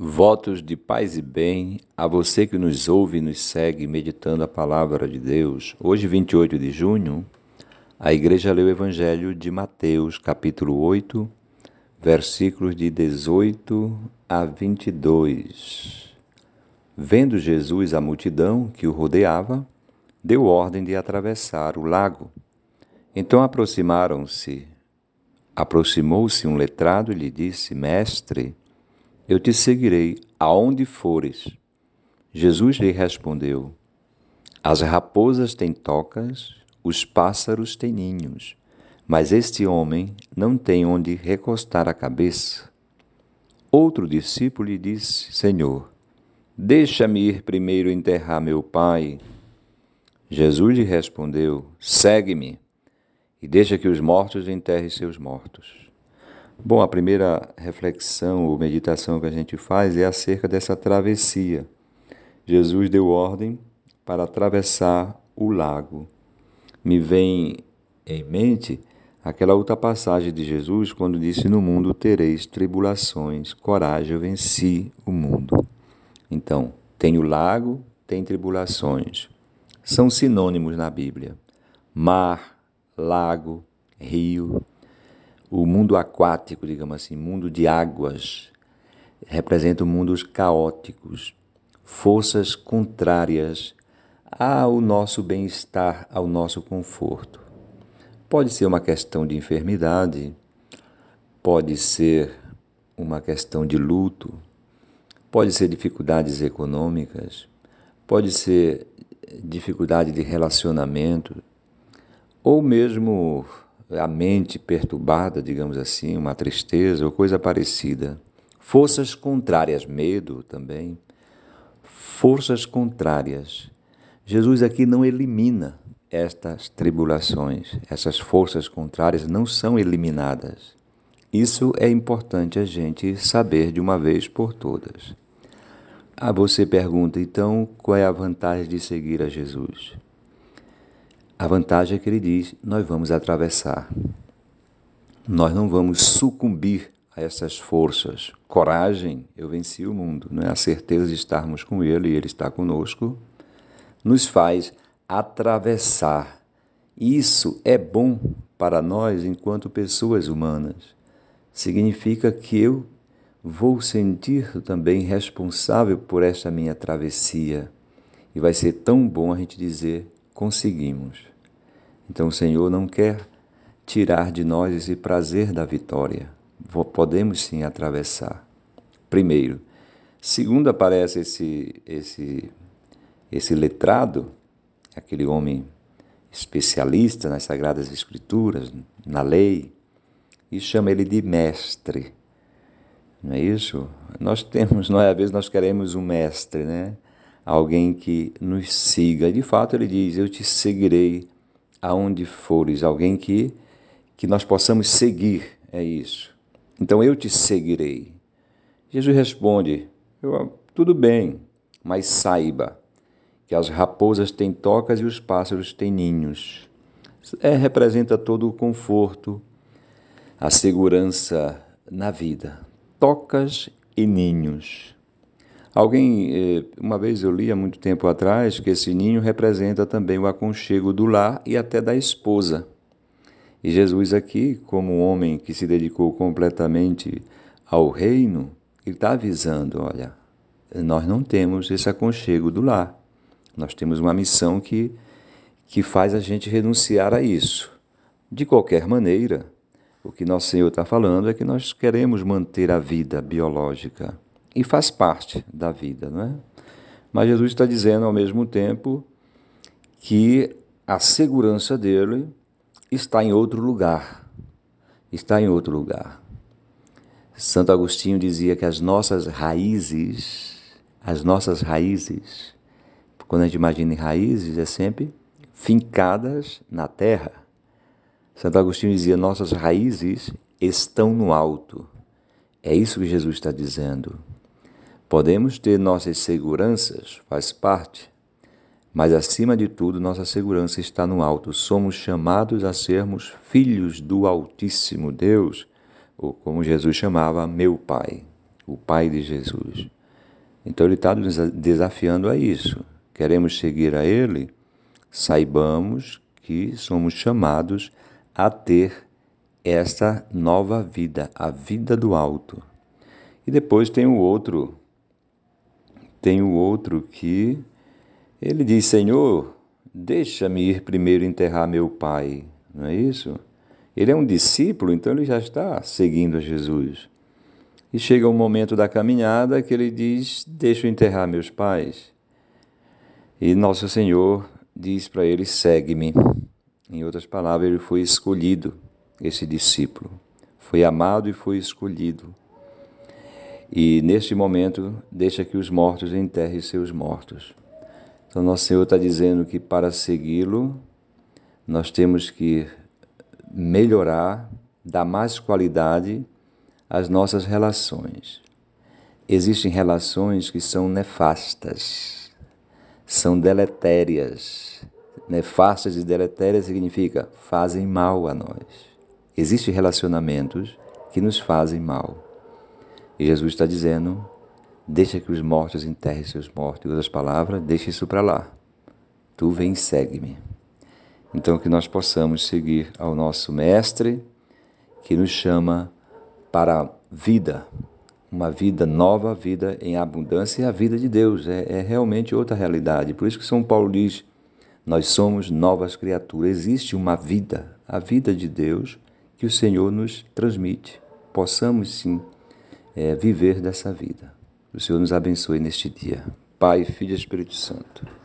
Votos de paz e bem a você que nos ouve e nos segue meditando a palavra de Deus. Hoje, 28 de junho, a igreja leu o Evangelho de Mateus, capítulo 8, versículos de 18 a 22. Vendo Jesus a multidão que o rodeava, deu ordem de atravessar o lago. Então aproximaram-se. Aproximou-se um letrado e lhe disse: Mestre, eu te seguirei aonde fores. Jesus lhe respondeu: As raposas têm tocas, os pássaros têm ninhos, mas este homem não tem onde recostar a cabeça. Outro discípulo lhe disse: Senhor, deixa-me ir primeiro enterrar meu pai. Jesus lhe respondeu: Segue-me e deixa que os mortos enterrem seus mortos. Bom, a primeira reflexão ou meditação que a gente faz é acerca dessa travessia. Jesus deu ordem para atravessar o lago. Me vem em mente aquela outra passagem de Jesus quando disse: No mundo tereis tribulações, coragem, eu venci o mundo. Então, tem o lago, tem tribulações. São sinônimos na Bíblia: mar, lago, rio o mundo aquático, digamos assim, mundo de águas, representa mundos caóticos, forças contrárias ao nosso bem-estar, ao nosso conforto. Pode ser uma questão de enfermidade, pode ser uma questão de luto, pode ser dificuldades econômicas, pode ser dificuldade de relacionamento, ou mesmo a mente perturbada, digamos assim, uma tristeza ou coisa parecida. Forças contrárias, medo também. Forças contrárias. Jesus aqui não elimina estas tribulações, essas forças contrárias não são eliminadas. Isso é importante a gente saber de uma vez por todas. Ah, você pergunta, então, qual é a vantagem de seguir a Jesus? A vantagem é que ele diz: nós vamos atravessar. Nós não vamos sucumbir a essas forças. Coragem, eu venci o mundo, é? A certeza de estarmos com ele e ele está conosco nos faz atravessar. Isso é bom para nós enquanto pessoas humanas. Significa que eu vou sentir também responsável por esta minha travessia. E vai ser tão bom a gente dizer: conseguimos. Então o Senhor não quer tirar de nós esse prazer da vitória. Podemos sim atravessar. Primeiro. Segundo, aparece esse, esse, esse letrado, aquele homem especialista nas Sagradas Escrituras, na lei, e chama ele de mestre. Não é isso? Nós temos, nós, às vezes nós queremos um mestre, né? Alguém que nos siga. De fato, ele diz: Eu te seguirei aonde fores, alguém que, que nós possamos seguir, é isso. Então eu te seguirei. Jesus responde: tudo bem, mas saiba que as raposas têm tocas e os pássaros têm ninhos. É, representa todo o conforto, a segurança na vida. Tocas e ninhos. Alguém, eh, uma vez eu li há muito tempo atrás que esse ninho representa também o aconchego do lar e até da esposa. E Jesus, aqui, como um homem que se dedicou completamente ao reino, ele está avisando: olha, nós não temos esse aconchego do lar. Nós temos uma missão que, que faz a gente renunciar a isso. De qualquer maneira, o que nosso Senhor está falando é que nós queremos manter a vida biológica e faz parte da vida, não é? Mas Jesus está dizendo ao mesmo tempo que a segurança dele está em outro lugar. Está em outro lugar. Santo Agostinho dizia que as nossas raízes, as nossas raízes, quando a gente imagina raízes, é sempre fincadas na terra. Santo Agostinho dizia: nossas raízes estão no alto. É isso que Jesus está dizendo. Podemos ter nossas seguranças, faz parte, mas acima de tudo, nossa segurança está no alto. Somos chamados a sermos filhos do Altíssimo Deus, ou como Jesus chamava, meu Pai. o Pai de Jesus. Então ele está nos desafiando a isso. Queremos seguir a Ele? Saibamos que somos chamados a ter esta nova vida, a vida do alto. E depois tem o outro, tem o outro que ele diz: Senhor, deixa-me ir primeiro enterrar meu pai. Não é isso? Ele é um discípulo, então ele já está seguindo a Jesus. E chega um momento da caminhada que ele diz: Deixa eu enterrar meus pais. E Nosso Senhor diz para ele: Segue-me. Em outras palavras, ele foi escolhido, esse discípulo. Foi amado e foi escolhido. E neste momento, deixa que os mortos enterrem seus mortos. Então, Nosso Senhor está dizendo que para segui-lo, nós temos que melhorar, dar mais qualidade às nossas relações. Existem relações que são nefastas, são deletérias. Nefastas e deletérias significa fazem mal a nós. Existem relacionamentos que nos fazem mal. E Jesus está dizendo: deixa que os mortos enterrem seus mortos. Em outras palavras, deixa isso para lá. Tu vem e segue-me. Então, que nós possamos seguir ao nosso Mestre, que nos chama para a vida, uma vida nova, vida em abundância, e a vida de Deus. É, é realmente outra realidade. Por isso que São Paulo diz: nós somos novas criaturas. Existe uma vida, a vida de Deus, que o Senhor nos transmite. Possamos sim é, viver dessa vida. O Senhor nos abençoe neste dia. Pai, Filho e Espírito Santo.